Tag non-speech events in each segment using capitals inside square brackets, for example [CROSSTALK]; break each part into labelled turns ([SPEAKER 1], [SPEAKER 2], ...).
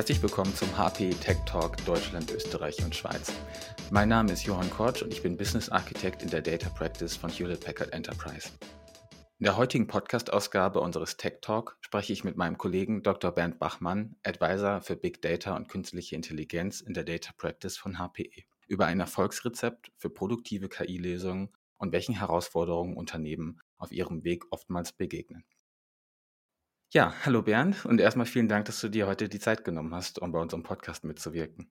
[SPEAKER 1] Herzlich willkommen zum HP Tech Talk Deutschland, Österreich und Schweiz. Mein Name ist Johann Kortsch und ich bin Business Architect in der Data Practice von Hewlett Packard Enterprise. In der heutigen Podcast-Ausgabe unseres Tech Talk spreche ich mit meinem Kollegen Dr. Bernd Bachmann, Advisor für Big Data und künstliche Intelligenz in der Data Practice von HPE, über ein Erfolgsrezept für produktive KI-Lösungen und welchen Herausforderungen Unternehmen auf ihrem Weg oftmals begegnen. Ja, hallo Bernd und erstmal vielen Dank, dass du dir heute die Zeit genommen hast, um bei unserem Podcast mitzuwirken.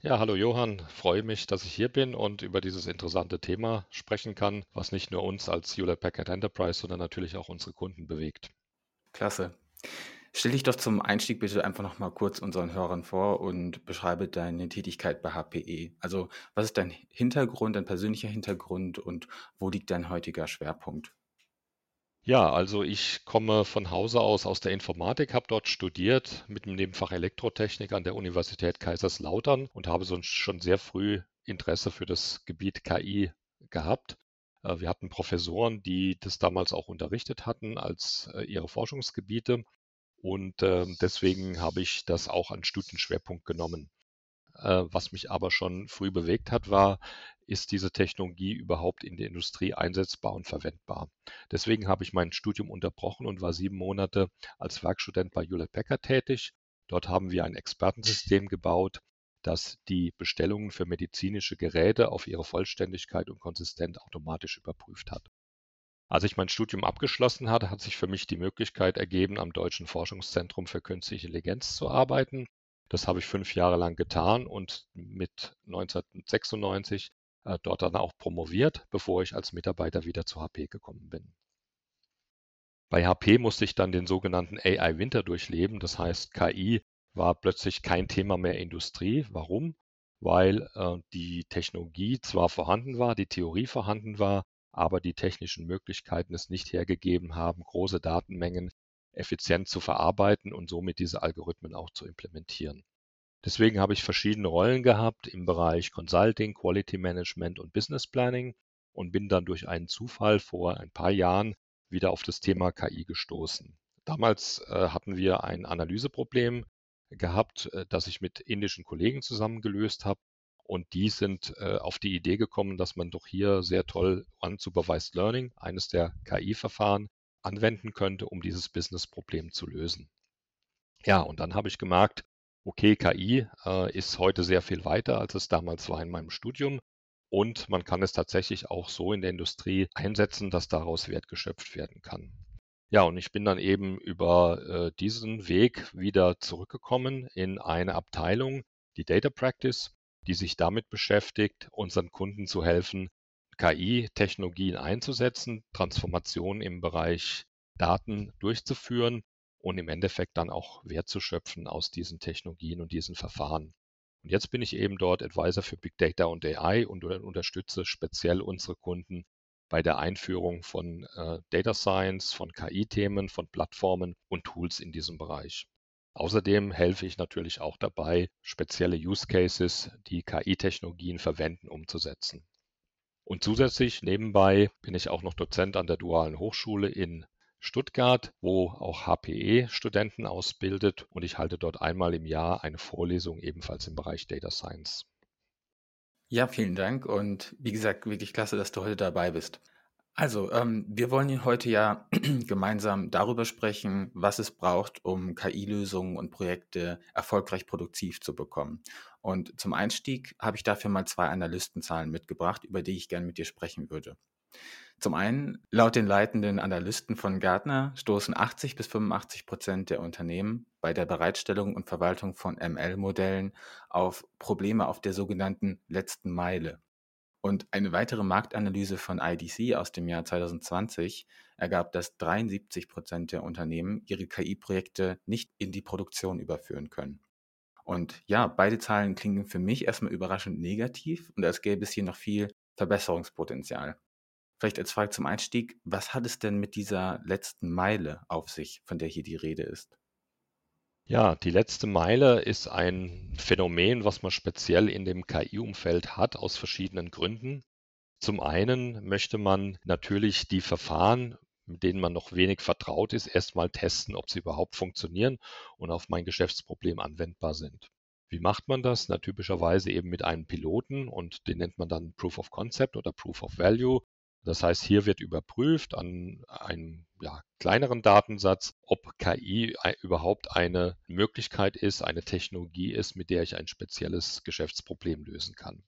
[SPEAKER 2] Ja, hallo Johann, freue mich, dass ich hier bin und über dieses interessante Thema sprechen kann, was nicht nur uns als Hewlett Packard Enterprise, sondern natürlich auch unsere Kunden bewegt.
[SPEAKER 1] Klasse. Stell dich doch zum Einstieg bitte einfach noch mal kurz unseren Hörern vor und beschreibe deine Tätigkeit bei HPE. Also, was ist dein Hintergrund, dein persönlicher Hintergrund und wo liegt dein heutiger Schwerpunkt?
[SPEAKER 2] Ja, also ich komme von Hause aus aus der Informatik, habe dort studiert mit dem Nebenfach Elektrotechnik an der Universität Kaiserslautern und habe so schon sehr früh Interesse für das Gebiet KI gehabt. Äh, wir hatten Professoren, die das damals auch unterrichtet hatten als äh, ihre Forschungsgebiete und ähm, deswegen habe ich das auch an Studienschwerpunkt genommen. Äh, was mich aber schon früh bewegt hat, war, ist diese Technologie überhaupt in der Industrie einsetzbar und verwendbar? Deswegen habe ich mein Studium unterbrochen und war sieben Monate als Werkstudent bei Hewlett Packard tätig. Dort haben wir ein Expertensystem gebaut, das die Bestellungen für medizinische Geräte auf ihre Vollständigkeit und Konsistenz automatisch überprüft hat. Als ich mein Studium abgeschlossen hatte, hat sich für mich die Möglichkeit ergeben, am Deutschen Forschungszentrum für Künstliche Intelligenz zu arbeiten. Das habe ich fünf Jahre lang getan und mit 1996 äh, dort dann auch promoviert, bevor ich als Mitarbeiter wieder zu HP gekommen bin. Bei HP musste ich dann den sogenannten AI-Winter durchleben. Das heißt, KI war plötzlich kein Thema mehr Industrie. Warum? Weil äh, die Technologie zwar vorhanden war, die Theorie vorhanden war, aber die technischen Möglichkeiten es nicht hergegeben haben, große Datenmengen effizient zu verarbeiten und somit diese Algorithmen auch zu implementieren. Deswegen habe ich verschiedene Rollen gehabt im Bereich Consulting, Quality Management und Business Planning und bin dann durch einen Zufall vor ein paar Jahren wieder auf das Thema KI gestoßen. Damals äh, hatten wir ein Analyseproblem gehabt, äh, das ich mit indischen Kollegen zusammen gelöst habe. Und die sind äh, auf die Idee gekommen, dass man doch hier sehr toll Unsupervised Learning, eines der KI-Verfahren, anwenden könnte, um dieses Business-Problem zu lösen. Ja, und dann habe ich gemerkt, okay, KI äh, ist heute sehr viel weiter, als es damals war in meinem Studium. Und man kann es tatsächlich auch so in der Industrie einsetzen, dass daraus Wert geschöpft werden kann. Ja, und ich bin dann eben über äh, diesen Weg wieder zurückgekommen in eine Abteilung, die Data Practice, die sich damit beschäftigt, unseren Kunden zu helfen, KI-Technologien einzusetzen, Transformationen im Bereich Daten durchzuführen und im Endeffekt dann auch Wert zu schöpfen aus diesen Technologien und diesen Verfahren. Und jetzt bin ich eben dort Advisor für Big Data und AI und unterstütze speziell unsere Kunden bei der Einführung von äh, Data Science, von KI-Themen, von Plattformen und Tools in diesem Bereich. Außerdem helfe ich natürlich auch dabei, spezielle Use Cases, die KI-Technologien verwenden, umzusetzen. Und zusätzlich nebenbei bin ich auch noch Dozent an der Dualen Hochschule in Stuttgart, wo auch HPE Studenten ausbildet und ich halte dort einmal im Jahr eine Vorlesung ebenfalls im Bereich Data Science.
[SPEAKER 1] Ja, vielen Dank und wie gesagt, wirklich klasse, dass du heute dabei bist. Also, ähm, wir wollen heute ja [CLEARS THROAT] gemeinsam darüber sprechen, was es braucht, um KI-Lösungen und Projekte erfolgreich produktiv zu bekommen. Und zum Einstieg habe ich dafür mal zwei Analystenzahlen mitgebracht, über die ich gerne mit dir sprechen würde. Zum einen, laut den leitenden Analysten von Gartner stoßen 80 bis 85 Prozent der Unternehmen bei der Bereitstellung und Verwaltung von ML-Modellen auf Probleme auf der sogenannten letzten Meile. Und eine weitere Marktanalyse von IDC aus dem Jahr 2020 ergab, dass 73 Prozent der Unternehmen ihre KI-Projekte nicht in die Produktion überführen können. Und ja, beide Zahlen klingen für mich erstmal überraschend negativ und als gäbe es hier noch viel Verbesserungspotenzial. Vielleicht als Frage zum Einstieg, was hat es denn mit dieser letzten Meile auf sich, von der hier die Rede ist?
[SPEAKER 2] Ja, die letzte Meile ist ein Phänomen, was man speziell in dem KI-Umfeld hat, aus verschiedenen Gründen. Zum einen möchte man natürlich die Verfahren mit denen man noch wenig vertraut ist, erstmal testen, ob sie überhaupt funktionieren und auf mein Geschäftsproblem anwendbar sind. Wie macht man das? Na, typischerweise eben mit einem Piloten und den nennt man dann Proof of Concept oder Proof of Value. Das heißt, hier wird überprüft an einem ja, kleineren Datensatz, ob KI überhaupt eine Möglichkeit ist, eine Technologie ist, mit der ich ein spezielles Geschäftsproblem lösen kann.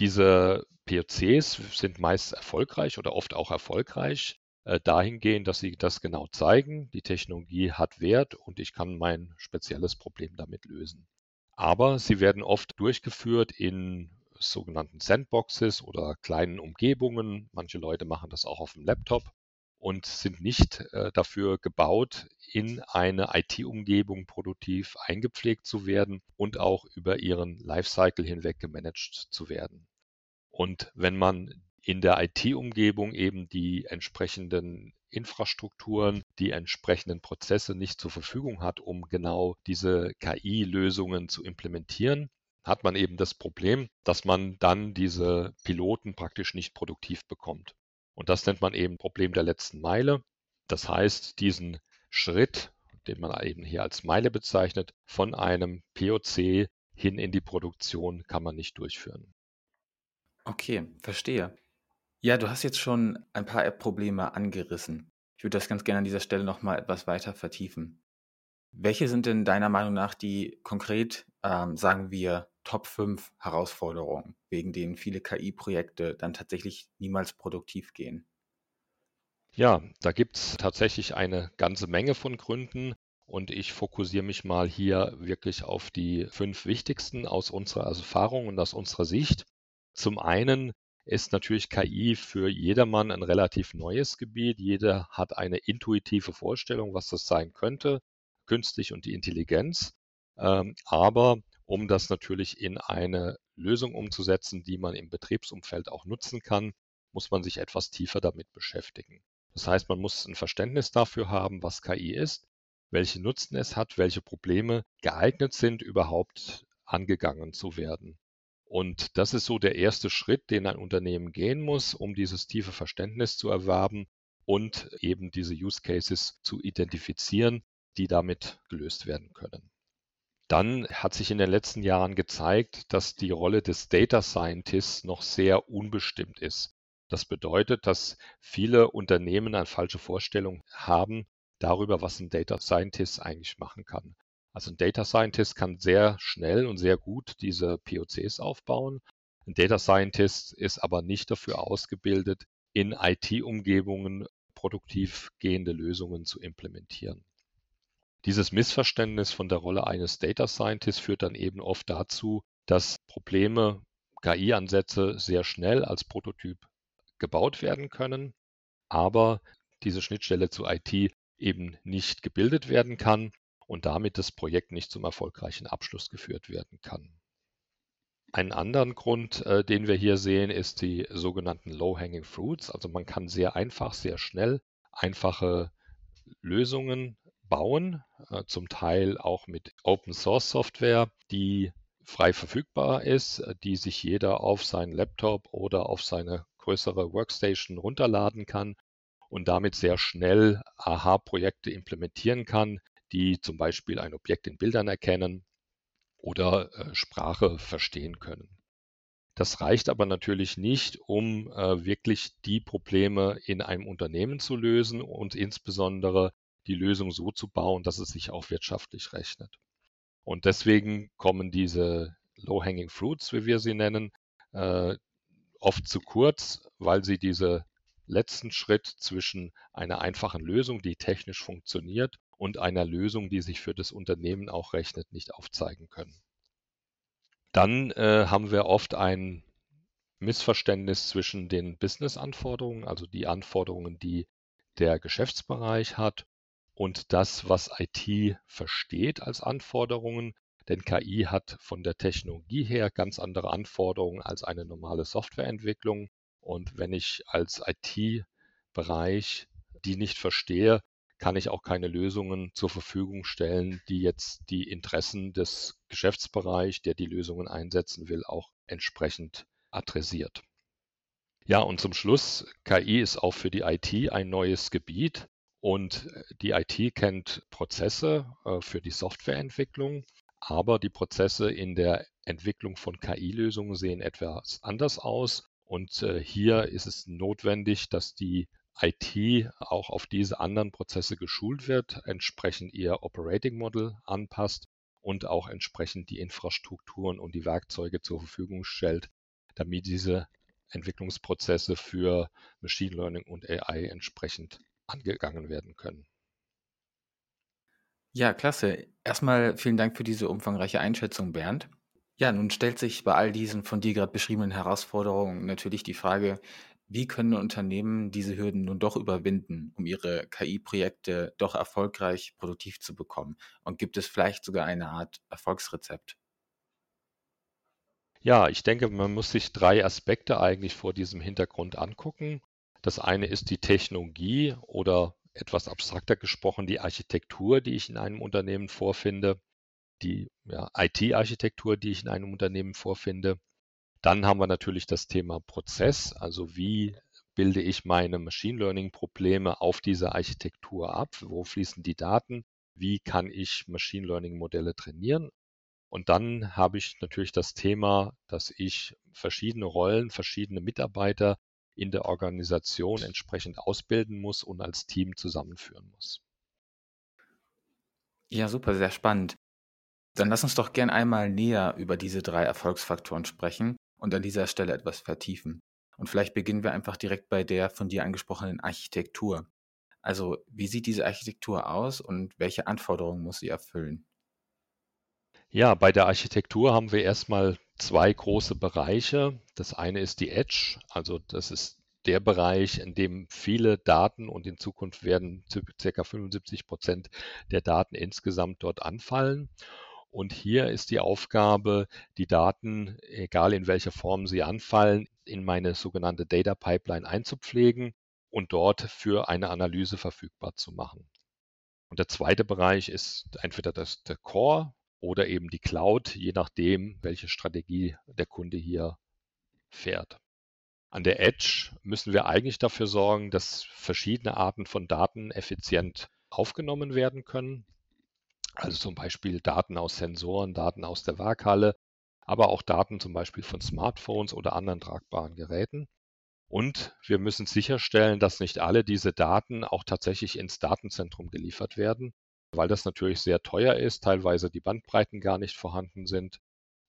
[SPEAKER 2] Diese POCs sind meist erfolgreich oder oft auch erfolgreich äh, dahingehend, dass sie das genau zeigen. Die Technologie hat Wert und ich kann mein spezielles Problem damit lösen. Aber sie werden oft durchgeführt in sogenannten Sandboxes oder kleinen Umgebungen. Manche Leute machen das auch auf dem Laptop und sind nicht äh, dafür gebaut, in eine IT-Umgebung produktiv eingepflegt zu werden und auch über ihren Lifecycle hinweg gemanagt zu werden. Und wenn man in der IT-Umgebung eben die entsprechenden Infrastrukturen, die entsprechenden Prozesse nicht zur Verfügung hat, um genau diese KI-Lösungen zu implementieren, hat man eben das Problem, dass man dann diese Piloten praktisch nicht produktiv bekommt. Und das nennt man eben Problem der letzten Meile. Das heißt, diesen Schritt, den man eben hier als Meile bezeichnet, von einem POC hin in die Produktion kann man nicht durchführen.
[SPEAKER 1] Okay, verstehe. Ja, du hast jetzt schon ein paar App-Probleme angerissen. Ich würde das ganz gerne an dieser Stelle noch mal etwas weiter vertiefen. Welche sind denn deiner Meinung nach die konkret, ähm, sagen wir, Top 5 Herausforderungen, wegen denen viele KI-Projekte dann tatsächlich niemals produktiv gehen?
[SPEAKER 2] Ja, da gibt es tatsächlich eine ganze Menge von Gründen und ich fokussiere mich mal hier wirklich auf die fünf wichtigsten aus unserer Erfahrung und aus unserer Sicht. Zum einen ist natürlich KI für jedermann ein relativ neues Gebiet. Jeder hat eine intuitive Vorstellung, was das sein könnte künstlich und die Intelligenz. Ähm, aber um das natürlich in eine Lösung umzusetzen, die man im Betriebsumfeld auch nutzen kann, muss man sich etwas tiefer damit beschäftigen. Das heißt, man muss ein Verständnis dafür haben, was KI ist, welche Nutzen es hat, welche Probleme geeignet sind, überhaupt angegangen zu werden. Und das ist so der erste Schritt, den ein Unternehmen gehen muss, um dieses tiefe Verständnis zu erwerben und eben diese Use Cases zu identifizieren, die damit gelöst werden können. Dann hat sich in den letzten Jahren gezeigt, dass die Rolle des Data Scientists noch sehr unbestimmt ist. Das bedeutet, dass viele Unternehmen eine falsche Vorstellung haben darüber, was ein Data Scientist eigentlich machen kann. Also ein Data Scientist kann sehr schnell und sehr gut diese POCs aufbauen. Ein Data Scientist ist aber nicht dafür ausgebildet, in IT-Umgebungen produktiv gehende Lösungen zu implementieren. Dieses Missverständnis von der Rolle eines Data Scientists führt dann eben oft dazu, dass Probleme, KI-Ansätze sehr schnell als Prototyp gebaut werden können, aber diese Schnittstelle zu IT eben nicht gebildet werden kann und damit das Projekt nicht zum erfolgreichen Abschluss geführt werden kann. Einen anderen Grund, äh, den wir hier sehen, ist die sogenannten Low-Hanging Fruits. Also man kann sehr einfach, sehr schnell einfache Lösungen bauen, äh, zum Teil auch mit Open Source Software, die frei verfügbar ist, äh, die sich jeder auf seinen Laptop oder auf seine größere Workstation runterladen kann und damit sehr schnell AHA-Projekte implementieren kann, die zum Beispiel ein Objekt in Bildern erkennen oder äh, Sprache verstehen können. Das reicht aber natürlich nicht, um äh, wirklich die Probleme in einem Unternehmen zu lösen und insbesondere die Lösung so zu bauen, dass es sich auch wirtschaftlich rechnet. Und deswegen kommen diese Low-Hanging Fruits, wie wir sie nennen, äh, oft zu kurz, weil sie diese letzten Schritt zwischen einer einfachen Lösung, die technisch funktioniert, und einer Lösung, die sich für das Unternehmen auch rechnet, nicht aufzeigen können. Dann äh, haben wir oft ein Missverständnis zwischen den Business-Anforderungen, also die Anforderungen, die der Geschäftsbereich hat und das, was IT versteht als Anforderungen. Denn KI hat von der Technologie her ganz andere Anforderungen als eine normale Softwareentwicklung. Und wenn ich als IT-Bereich die nicht verstehe, kann ich auch keine Lösungen zur Verfügung stellen, die jetzt die Interessen des Geschäftsbereichs, der die Lösungen einsetzen will, auch entsprechend adressiert. Ja, und zum Schluss, KI ist auch für die IT ein neues Gebiet und die IT kennt Prozesse äh, für die Softwareentwicklung, aber die Prozesse in der Entwicklung von KI-Lösungen sehen etwas anders aus. Und äh, hier ist es notwendig, dass die IT auch auf diese anderen Prozesse geschult wird, entsprechend ihr Operating Model anpasst und auch entsprechend die Infrastrukturen und die Werkzeuge zur Verfügung stellt, damit diese Entwicklungsprozesse für Machine Learning und AI entsprechend angegangen werden können.
[SPEAKER 1] Ja, klasse. Erstmal vielen Dank für diese umfangreiche Einschätzung, Bernd. Ja, nun stellt sich bei all diesen von dir gerade beschriebenen Herausforderungen natürlich die Frage, wie können Unternehmen diese Hürden nun doch überwinden, um ihre KI-Projekte doch erfolgreich produktiv zu bekommen? Und gibt es vielleicht sogar eine Art Erfolgsrezept?
[SPEAKER 2] Ja, ich denke, man muss sich drei Aspekte eigentlich vor diesem Hintergrund angucken. Das eine ist die Technologie oder etwas abstrakter gesprochen die Architektur, die ich in einem Unternehmen vorfinde, die ja, IT-Architektur, die ich in einem Unternehmen vorfinde. Dann haben wir natürlich das Thema Prozess, also wie bilde ich meine Machine Learning-Probleme auf dieser Architektur ab? Wo fließen die Daten? Wie kann ich Machine Learning-Modelle trainieren? Und dann habe ich natürlich das Thema, dass ich verschiedene Rollen, verschiedene Mitarbeiter in der Organisation entsprechend ausbilden muss und als Team zusammenführen muss.
[SPEAKER 1] Ja, super, sehr spannend. Dann lass uns doch gern einmal näher über diese drei Erfolgsfaktoren sprechen und an dieser Stelle etwas vertiefen. Und vielleicht beginnen wir einfach direkt bei der von dir angesprochenen Architektur. Also, wie sieht diese Architektur aus und welche Anforderungen muss sie erfüllen?
[SPEAKER 2] Ja, bei der Architektur haben wir erstmal zwei große Bereiche. Das eine ist die Edge, also das ist der Bereich, in dem viele Daten und in Zukunft werden ca. 75 Prozent der Daten insgesamt dort anfallen. Und hier ist die Aufgabe, die Daten, egal in welcher Form sie anfallen, in meine sogenannte Data Pipeline einzupflegen und dort für eine Analyse verfügbar zu machen. Und der zweite Bereich ist entweder das, der Core oder eben die Cloud, je nachdem, welche Strategie der Kunde hier fährt. An der Edge müssen wir eigentlich dafür sorgen, dass verschiedene Arten von Daten effizient aufgenommen werden können. Also zum Beispiel Daten aus Sensoren, Daten aus der Waaghalle, aber auch Daten zum Beispiel von Smartphones oder anderen tragbaren Geräten. Und wir müssen sicherstellen, dass nicht alle diese Daten auch tatsächlich ins Datenzentrum geliefert werden, weil das natürlich sehr teuer ist, teilweise die Bandbreiten gar nicht vorhanden sind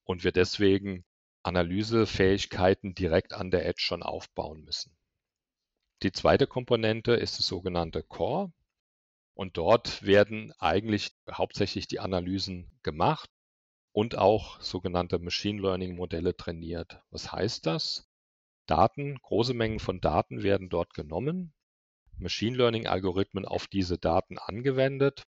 [SPEAKER 2] und wir deswegen Analysefähigkeiten direkt an der Edge schon aufbauen müssen. Die zweite Komponente ist das sogenannte Core. Und dort werden eigentlich hauptsächlich die Analysen gemacht und auch sogenannte Machine Learning Modelle trainiert. Was heißt das? Daten, große Mengen von Daten werden dort genommen, Machine Learning Algorithmen auf diese Daten angewendet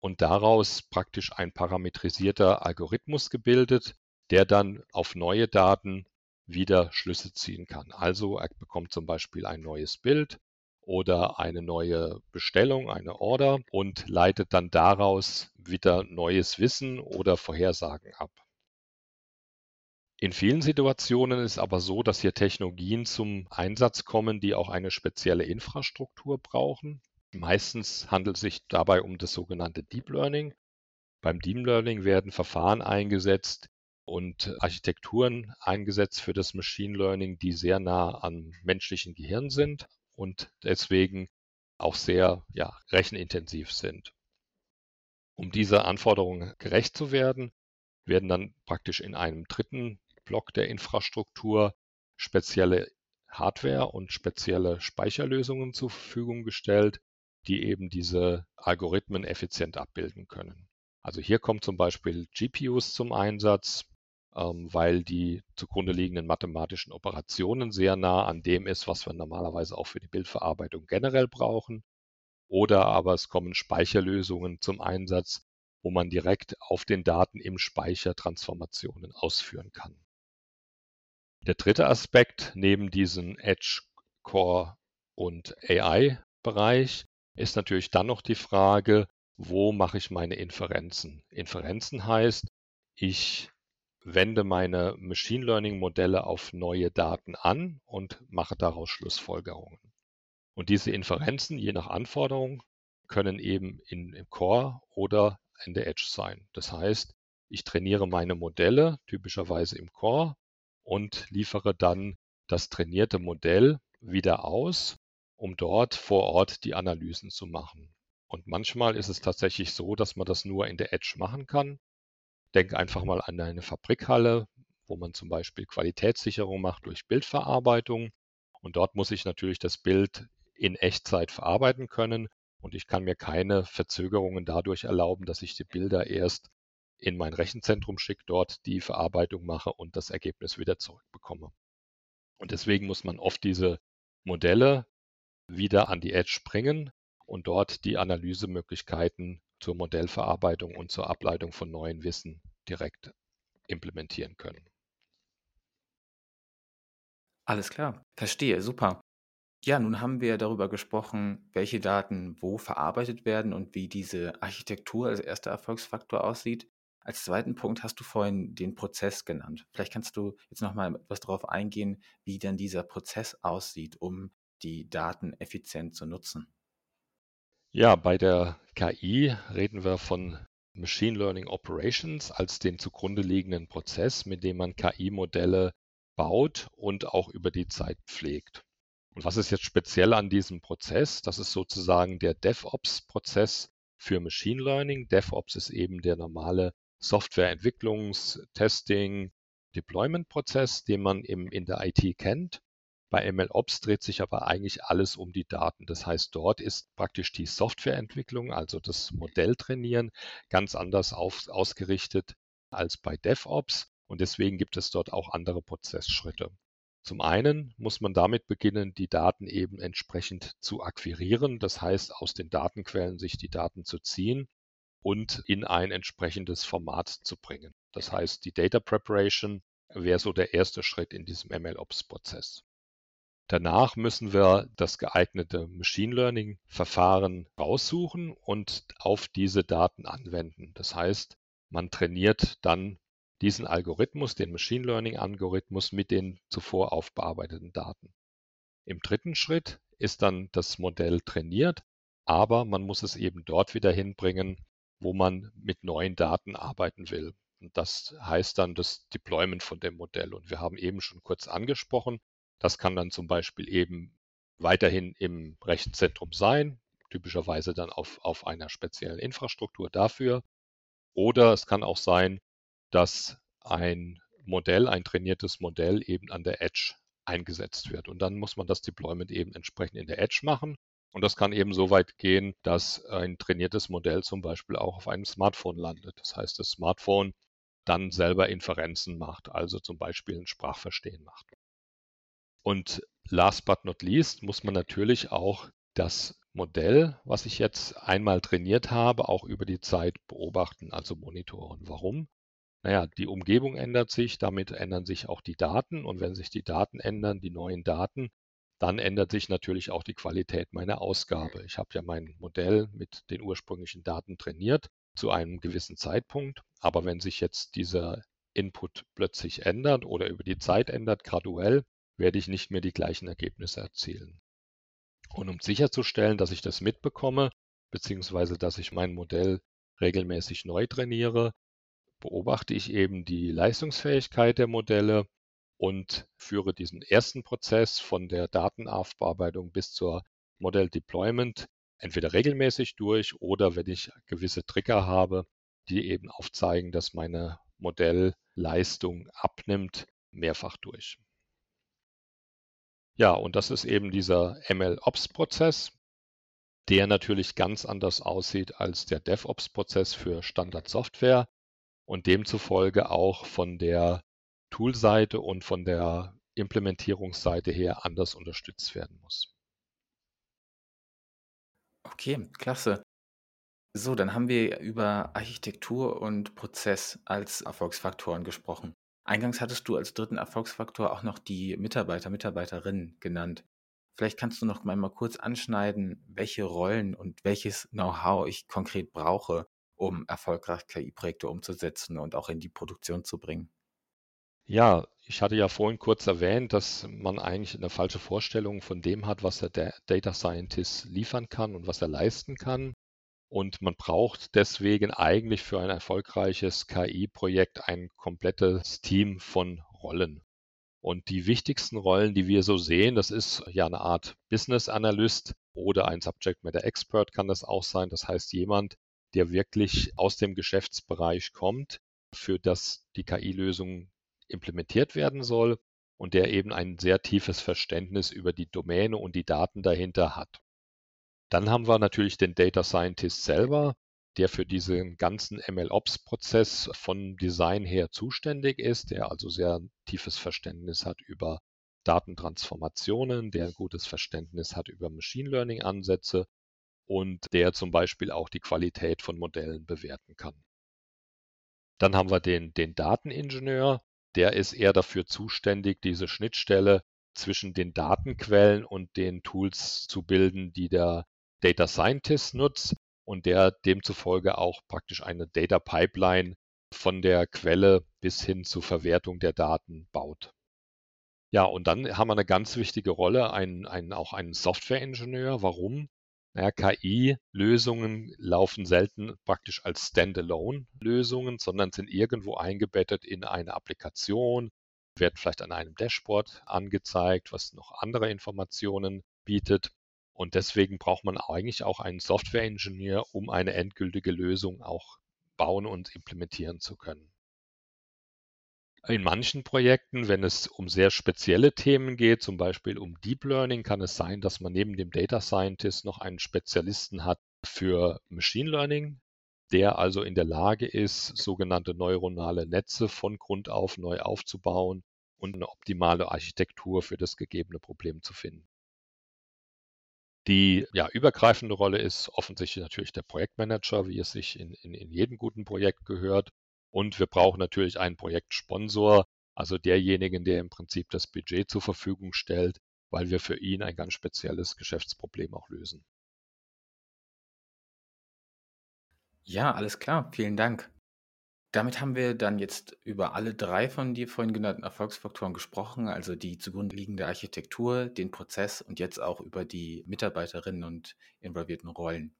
[SPEAKER 2] und daraus praktisch ein parametrisierter Algorithmus gebildet, der dann auf neue Daten wieder Schlüsse ziehen kann. Also er bekommt zum Beispiel ein neues Bild oder eine neue Bestellung, eine Order und leitet dann daraus wieder neues Wissen oder Vorhersagen ab. In vielen Situationen ist aber so, dass hier Technologien zum Einsatz kommen, die auch eine spezielle Infrastruktur brauchen. Meistens handelt es sich dabei um das sogenannte Deep Learning. Beim Deep Learning werden Verfahren eingesetzt und Architekturen eingesetzt für das Machine Learning, die sehr nah am menschlichen Gehirn sind und deswegen auch sehr ja, rechenintensiv sind. Um dieser Anforderung gerecht zu werden, werden dann praktisch in einem dritten Block der Infrastruktur spezielle Hardware und spezielle Speicherlösungen zur Verfügung gestellt, die eben diese Algorithmen effizient abbilden können. Also hier kommt zum Beispiel GPUs zum Einsatz, ähm, weil die zugrunde liegenden mathematischen Operationen sehr nah an dem ist, was wir normalerweise auch für die Bildverarbeitung generell brauchen. Oder aber es kommen Speicherlösungen zum Einsatz, wo man direkt auf den Daten im Speicher Transformationen ausführen kann. Der dritte Aspekt neben diesem Edge Core und AI-Bereich ist natürlich dann noch die Frage, wo mache ich meine Inferenzen? Inferenzen heißt, ich wende meine Machine Learning Modelle auf neue Daten an und mache daraus Schlussfolgerungen. Und diese Inferenzen, je nach Anforderung, können eben in, im Core oder in der Edge sein. Das heißt, ich trainiere meine Modelle typischerweise im Core und liefere dann das trainierte Modell wieder aus, um dort vor Ort die Analysen zu machen. Und manchmal ist es tatsächlich so, dass man das nur in der Edge machen kann. Denk einfach mal an eine Fabrikhalle, wo man zum Beispiel Qualitätssicherung macht durch Bildverarbeitung. Und dort muss ich natürlich das Bild in Echtzeit verarbeiten können. Und ich kann mir keine Verzögerungen dadurch erlauben, dass ich die Bilder erst in mein Rechenzentrum schicke, dort die Verarbeitung mache und das Ergebnis wieder zurückbekomme. Und deswegen muss man oft diese Modelle wieder an die Edge bringen und dort die Analysemöglichkeiten zur Modellverarbeitung und zur Ableitung von neuen Wissen direkt implementieren können.
[SPEAKER 1] Alles klar, verstehe, super. Ja, nun haben wir darüber gesprochen, welche Daten wo verarbeitet werden und wie diese Architektur als erster Erfolgsfaktor aussieht. Als zweiten Punkt hast du vorhin den Prozess genannt. Vielleicht kannst du jetzt noch mal etwas darauf eingehen, wie denn dieser Prozess aussieht, um die Daten effizient zu nutzen.
[SPEAKER 2] Ja, bei der KI reden wir von Machine Learning Operations als den zugrunde liegenden Prozess, mit dem man KI-Modelle baut und auch über die Zeit pflegt. Und was ist jetzt speziell an diesem Prozess? Das ist sozusagen der DevOps-Prozess für Machine Learning. DevOps ist eben der normale Softwareentwicklungs-, Testing-, Deployment-Prozess, den man eben in der IT kennt. Bei MLOps dreht sich aber eigentlich alles um die Daten. Das heißt, dort ist praktisch die Softwareentwicklung, also das Modelltrainieren, ganz anders auf, ausgerichtet als bei DevOps. Und deswegen gibt es dort auch andere Prozessschritte. Zum einen muss man damit beginnen, die Daten eben entsprechend zu akquirieren, das heißt aus den Datenquellen sich die Daten zu ziehen und in ein entsprechendes Format zu bringen. Das heißt, die Data Preparation wäre so der erste Schritt in diesem MLOps-Prozess. Danach müssen wir das geeignete Machine Learning Verfahren raussuchen und auf diese Daten anwenden. Das heißt, man trainiert dann diesen Algorithmus, den Machine Learning Algorithmus mit den zuvor aufbearbeiteten Daten. Im dritten Schritt ist dann das Modell trainiert, aber man muss es eben dort wieder hinbringen, wo man mit neuen Daten arbeiten will. Und das heißt dann das Deployment von dem Modell. Und wir haben eben schon kurz angesprochen, das kann dann zum Beispiel eben weiterhin im Rechenzentrum sein, typischerweise dann auf, auf einer speziellen Infrastruktur dafür. Oder es kann auch sein, dass ein Modell, ein trainiertes Modell eben an der Edge eingesetzt wird. Und dann muss man das Deployment eben entsprechend in der Edge machen. Und das kann eben so weit gehen, dass ein trainiertes Modell zum Beispiel auch auf einem Smartphone landet. Das heißt, das Smartphone dann selber Inferenzen macht, also zum Beispiel ein Sprachverstehen macht. Und last but not least muss man natürlich auch das Modell, was ich jetzt einmal trainiert habe, auch über die Zeit beobachten, also monitoren. Warum? Naja, die Umgebung ändert sich, damit ändern sich auch die Daten und wenn sich die Daten ändern, die neuen Daten, dann ändert sich natürlich auch die Qualität meiner Ausgabe. Ich habe ja mein Modell mit den ursprünglichen Daten trainiert zu einem gewissen Zeitpunkt, aber wenn sich jetzt dieser Input plötzlich ändert oder über die Zeit ändert, graduell, werde ich nicht mehr die gleichen Ergebnisse erzielen. Und um sicherzustellen, dass ich das mitbekomme, beziehungsweise dass ich mein Modell regelmäßig neu trainiere, beobachte ich eben die Leistungsfähigkeit der Modelle und führe diesen ersten Prozess von der Datenaufbearbeitung bis zur Model Deployment entweder regelmäßig durch oder wenn ich gewisse Trigger habe, die eben aufzeigen, dass meine Modellleistung abnimmt, mehrfach durch. Ja, und das ist eben dieser ML-Ops-Prozess, der natürlich ganz anders aussieht als der DevOps-Prozess für Standardsoftware und demzufolge auch von der Toolseite und von der Implementierungsseite her anders unterstützt werden muss.
[SPEAKER 1] Okay, klasse. So, dann haben wir über Architektur und Prozess als Erfolgsfaktoren gesprochen. Eingangs hattest du als dritten Erfolgsfaktor auch noch die Mitarbeiter, Mitarbeiterinnen genannt. Vielleicht kannst du noch mal kurz anschneiden, welche Rollen und welches Know-how ich konkret brauche, um erfolgreich KI-Projekte umzusetzen und auch in die Produktion zu bringen?
[SPEAKER 2] Ja, ich hatte ja vorhin kurz erwähnt, dass man eigentlich eine falsche Vorstellung von dem hat, was der Data Scientist liefern kann und was er leisten kann. Und man braucht deswegen eigentlich für ein erfolgreiches KI-Projekt ein komplettes Team von Rollen. Und die wichtigsten Rollen, die wir so sehen, das ist ja eine Art Business Analyst oder ein Subject Matter Expert kann das auch sein. Das heißt jemand, der wirklich aus dem Geschäftsbereich kommt, für das die KI-Lösung implementiert werden soll und der eben ein sehr tiefes Verständnis über die Domäne und die Daten dahinter hat. Dann haben wir natürlich den Data Scientist selber, der für diesen ganzen MLOps-Prozess von Design her zuständig ist, der also sehr tiefes Verständnis hat über Datentransformationen, der ein gutes Verständnis hat über Machine Learning-Ansätze und der zum Beispiel auch die Qualität von Modellen bewerten kann. Dann haben wir den, den Dateningenieur, der ist eher dafür zuständig, diese Schnittstelle zwischen den Datenquellen und den Tools zu bilden, die der Data Scientist nutzt und der demzufolge auch praktisch eine Data Pipeline von der Quelle bis hin zur Verwertung der Daten baut. Ja, und dann haben wir eine ganz wichtige Rolle, einen, einen, auch einen Software-Ingenieur. Warum? Naja, KI-Lösungen laufen selten praktisch als Standalone-Lösungen, sondern sind irgendwo eingebettet in eine Applikation, werden vielleicht an einem Dashboard angezeigt, was noch andere Informationen bietet. Und deswegen braucht man eigentlich auch einen Software-Ingenieur, um eine endgültige Lösung auch bauen und implementieren zu können. In manchen Projekten, wenn es um sehr spezielle Themen geht, zum Beispiel um Deep Learning, kann es sein, dass man neben dem Data Scientist noch einen Spezialisten hat für Machine Learning, der also in der Lage ist, sogenannte neuronale Netze von Grund auf neu aufzubauen und eine optimale Architektur für das gegebene Problem zu finden. Die ja, übergreifende Rolle ist offensichtlich natürlich der Projektmanager, wie es sich in, in, in jedem guten Projekt gehört. Und wir brauchen natürlich einen Projektsponsor, also derjenigen, der im Prinzip das Budget zur Verfügung stellt, weil wir für ihn ein ganz spezielles Geschäftsproblem auch lösen.
[SPEAKER 1] Ja, alles klar. Vielen Dank. Damit haben wir dann jetzt über alle drei von dir vorhin genannten Erfolgsfaktoren gesprochen, also die zugrunde liegende Architektur, den Prozess und jetzt auch über die Mitarbeiterinnen und involvierten Rollen.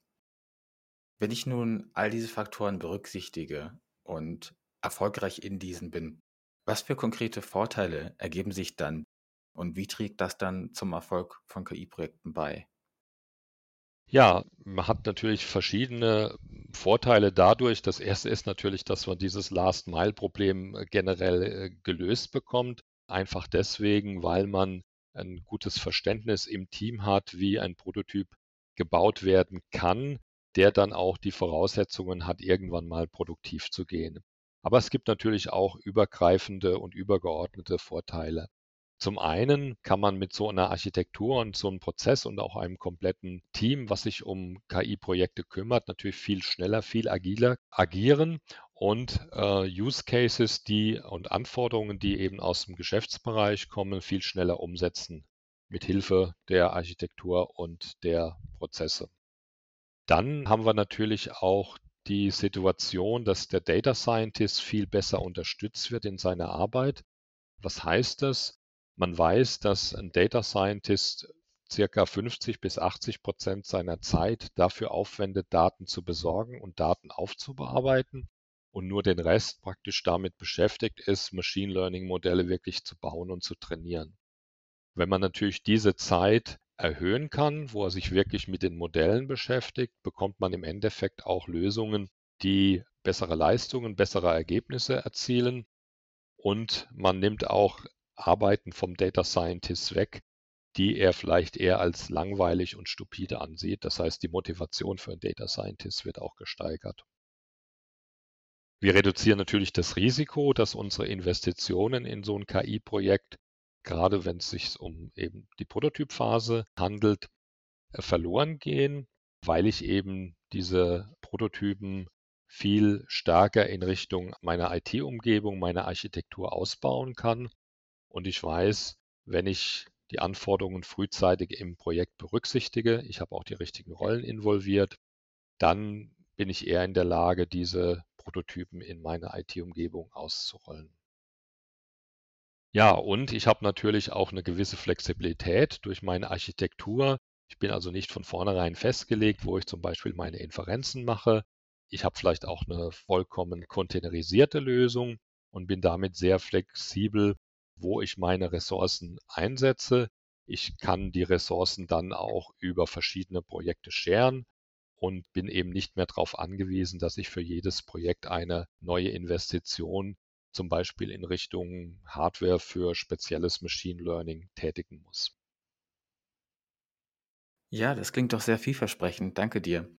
[SPEAKER 1] Wenn ich nun all diese Faktoren berücksichtige und erfolgreich in diesen bin, was für konkrete Vorteile ergeben sich dann und wie trägt das dann zum Erfolg von KI-Projekten bei?
[SPEAKER 2] Ja, man hat natürlich verschiedene Vorteile dadurch. Das erste ist natürlich, dass man dieses Last-Mile-Problem äh, generell äh, gelöst bekommt. Einfach deswegen, weil man ein gutes Verständnis im Team hat, wie ein Prototyp gebaut werden kann, der dann auch die Voraussetzungen hat, irgendwann mal produktiv zu gehen. Aber es gibt natürlich auch übergreifende und übergeordnete Vorteile. Zum einen kann man mit so einer Architektur und so einem Prozess und auch einem kompletten Team, was sich um KI-Projekte kümmert, natürlich viel schneller, viel agiler agieren und äh, Use Cases, die und Anforderungen, die eben aus dem Geschäftsbereich kommen, viel schneller umsetzen mit Hilfe der Architektur und der Prozesse. Dann haben wir natürlich auch die Situation, dass der Data Scientist viel besser unterstützt wird in seiner Arbeit. Was heißt das? Man weiß, dass ein Data Scientist circa 50 bis 80 Prozent seiner Zeit dafür aufwendet, Daten zu besorgen und Daten aufzubearbeiten und nur den Rest praktisch damit beschäftigt ist, Machine Learning Modelle wirklich zu bauen und zu trainieren. Wenn man natürlich diese Zeit erhöhen kann, wo er sich wirklich mit den Modellen beschäftigt, bekommt man im Endeffekt auch Lösungen, die bessere Leistungen, bessere Ergebnisse erzielen und man nimmt auch Arbeiten vom Data Scientist weg, die er vielleicht eher als langweilig und stupide ansieht. Das heißt, die Motivation für einen Data Scientist wird auch gesteigert. Wir reduzieren natürlich das Risiko, dass unsere Investitionen in so ein KI-Projekt, gerade wenn es sich um eben die Prototypphase handelt, äh, verloren gehen, weil ich eben diese Prototypen viel stärker in Richtung meiner IT-Umgebung, meiner Architektur ausbauen kann und ich weiß, wenn ich die Anforderungen frühzeitig im Projekt berücksichtige, ich habe auch die richtigen Rollen involviert, dann bin ich eher in der Lage, diese Prototypen in meine IT-Umgebung auszurollen. Ja, und ich habe natürlich auch eine gewisse Flexibilität durch meine Architektur. Ich bin also nicht von vornherein festgelegt, wo ich zum Beispiel meine Inferenzen mache. Ich habe vielleicht auch eine vollkommen containerisierte Lösung und bin damit sehr flexibel, wo ich meine Ressourcen einsetze. Ich kann die Ressourcen dann auch über verschiedene Projekte scheren und bin eben nicht mehr darauf angewiesen, dass ich für jedes Projekt eine neue Investition zum Beispiel in Richtung Hardware für spezielles Machine Learning tätigen muss.
[SPEAKER 1] Ja, das klingt doch sehr vielversprechend. Danke dir.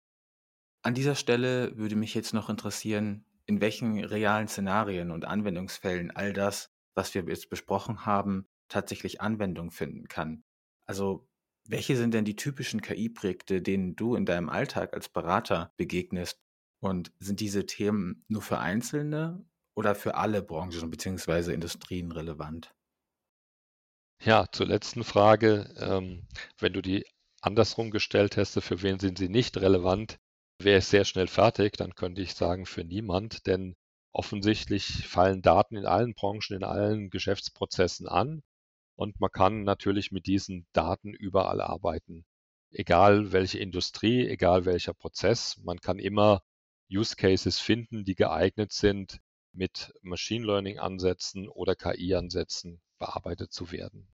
[SPEAKER 1] An dieser Stelle würde mich jetzt noch interessieren, in welchen realen Szenarien und Anwendungsfällen all das, was wir jetzt besprochen haben, tatsächlich Anwendung finden kann. Also, welche sind denn die typischen KI-Projekte, denen du in deinem Alltag als Berater begegnest? Und sind diese Themen nur für Einzelne oder für alle Branchen bzw. Industrien relevant?
[SPEAKER 2] Ja, zur letzten Frage. Ähm, wenn du die andersrum gestellt hättest, für wen sind sie nicht relevant, wäre es sehr schnell fertig. Dann könnte ich sagen, für niemand, denn offensichtlich fallen Daten in allen Branchen, in allen Geschäftsprozessen an und man kann natürlich mit diesen Daten überall arbeiten. Egal welche Industrie, egal welcher Prozess, man kann immer Use Cases finden, die geeignet sind, mit Machine Learning-Ansätzen oder KI-Ansätzen bearbeitet zu werden.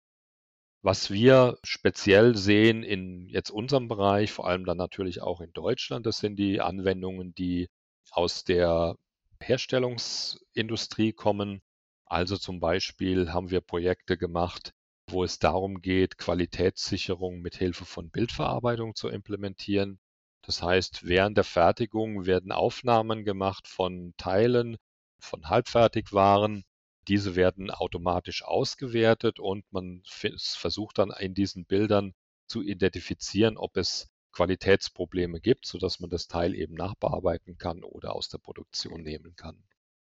[SPEAKER 2] Was wir speziell sehen in jetzt unserem Bereich, vor allem dann natürlich auch in Deutschland, das sind die Anwendungen, die aus der Herstellungsindustrie kommen. Also zum Beispiel haben wir Projekte gemacht, wo es darum geht, Qualitätssicherung mit Hilfe von Bildverarbeitung zu implementieren. Das heißt, während der Fertigung werden Aufnahmen gemacht von Teilen, von Halbfertigwaren. Diese werden automatisch ausgewertet und man versucht dann in diesen Bildern zu identifizieren, ob es Qualitätsprobleme gibt, sodass man das Teil eben nachbearbeiten kann oder aus der Produktion nehmen kann.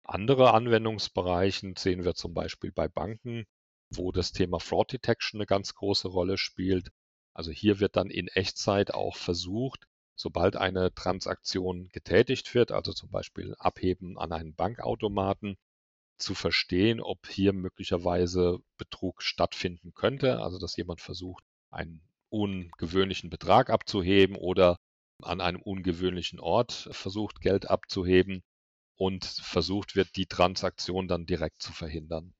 [SPEAKER 2] Andere Anwendungsbereiche sehen wir zum Beispiel bei Banken, wo das Thema Fraud Detection eine ganz große Rolle spielt. Also hier wird dann in Echtzeit auch versucht, sobald eine Transaktion getätigt wird, also zum Beispiel Abheben an einen Bankautomaten, zu verstehen, ob hier möglicherweise Betrug stattfinden könnte, also dass jemand versucht, einen ungewöhnlichen Betrag abzuheben oder an einem ungewöhnlichen Ort versucht, Geld abzuheben und versucht wird, die Transaktion dann direkt zu verhindern.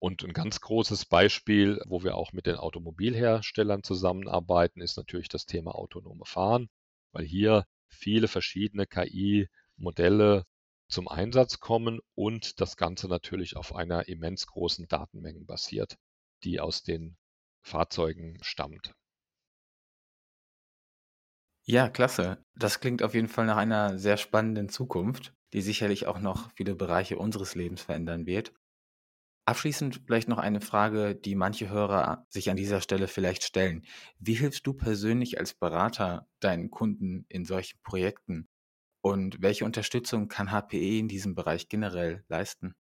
[SPEAKER 2] Und ein ganz großes Beispiel, wo wir auch mit den Automobilherstellern zusammenarbeiten, ist natürlich das Thema autonome Fahren, weil hier viele verschiedene KI-Modelle zum Einsatz kommen und das Ganze natürlich auf einer immens großen Datenmenge basiert, die aus den Fahrzeugen stammt.
[SPEAKER 1] Ja, klasse. Das klingt auf jeden Fall nach einer sehr spannenden Zukunft, die sicherlich auch noch viele Bereiche unseres Lebens verändern wird. Abschließend vielleicht noch eine Frage, die manche Hörer sich an dieser Stelle vielleicht stellen. Wie hilfst du persönlich als Berater deinen Kunden in solchen Projekten? Und welche Unterstützung kann HPE in diesem Bereich generell leisten?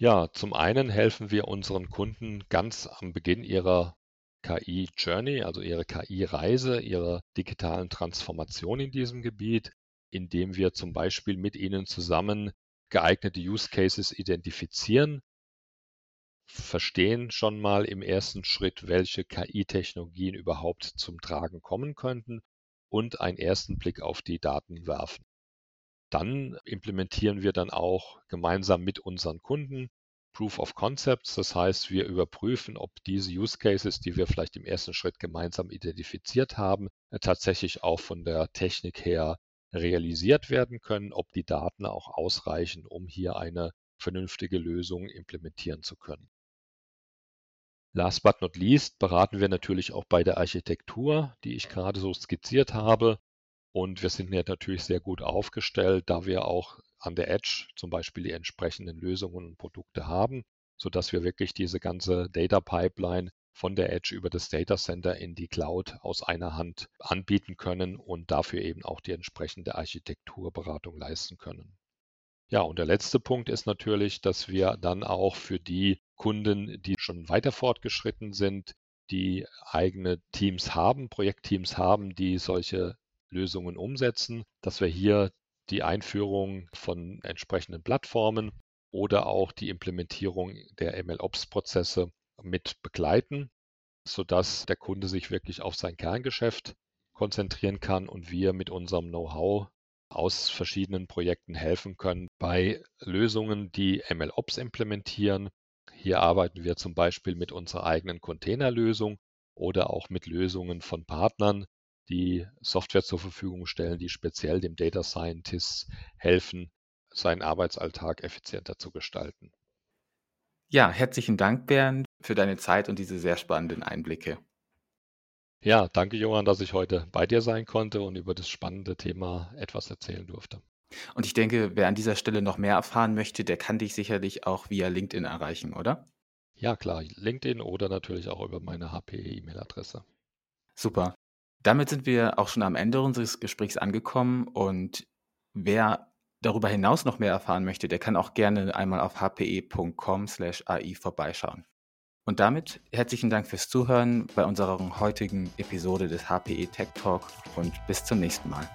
[SPEAKER 2] Ja, zum einen helfen wir unseren Kunden ganz am Beginn ihrer KI-Journey, also ihre KI-Reise, ihrer digitalen Transformation in diesem Gebiet, indem wir zum Beispiel mit ihnen zusammen geeignete Use Cases identifizieren, verstehen schon mal im ersten Schritt, welche KI-Technologien überhaupt zum Tragen kommen könnten und einen ersten Blick auf die Daten werfen. Dann implementieren wir dann auch gemeinsam mit unseren Kunden Proof of Concepts. Das heißt, wir überprüfen, ob diese Use Cases, die wir vielleicht im ersten Schritt gemeinsam identifiziert haben, tatsächlich auch von der Technik her realisiert werden können, ob die Daten auch ausreichen, um hier eine vernünftige Lösung implementieren zu können. Last but not least beraten wir natürlich auch bei der Architektur, die ich gerade so skizziert habe. Und wir sind ja natürlich sehr gut aufgestellt, da wir auch an der Edge zum Beispiel die entsprechenden Lösungen und Produkte haben, sodass wir wirklich diese ganze Data Pipeline von der Edge über das Data Center in die Cloud aus einer Hand anbieten können und dafür eben auch die entsprechende Architekturberatung leisten können. Ja, und der letzte Punkt ist natürlich, dass wir dann auch für die Kunden, die schon weiter fortgeschritten sind, die eigene Teams haben, Projektteams haben, die solche Lösungen umsetzen, dass wir hier die Einführung von entsprechenden Plattformen oder auch die Implementierung der MLOps-Prozesse mit begleiten, sodass der Kunde sich wirklich auf sein Kerngeschäft konzentrieren kann und wir mit unserem Know-how aus verschiedenen Projekten helfen können bei Lösungen, die MLOps implementieren. Hier arbeiten wir zum Beispiel mit unserer eigenen Containerlösung oder auch mit Lösungen von Partnern, die Software zur Verfügung stellen, die speziell dem Data Scientist helfen, seinen Arbeitsalltag effizienter zu gestalten.
[SPEAKER 1] Ja, herzlichen Dank, Bernd, für deine Zeit und diese sehr spannenden Einblicke.
[SPEAKER 2] Ja, danke, Johann, dass ich heute bei dir sein konnte und über das spannende Thema etwas erzählen durfte.
[SPEAKER 1] Und ich denke, wer an dieser Stelle noch mehr erfahren möchte, der kann dich sicherlich auch via LinkedIn erreichen, oder?
[SPEAKER 2] Ja, klar, LinkedIn oder natürlich auch über meine HPE-E-Mail-Adresse.
[SPEAKER 1] Super. Damit sind wir auch schon am Ende unseres Gesprächs angekommen und wer darüber hinaus noch mehr erfahren möchte, der kann auch gerne einmal auf hpe.com/ai vorbeischauen. Und damit herzlichen Dank fürs Zuhören bei unserer heutigen Episode des HPE Tech Talk und bis zum nächsten Mal.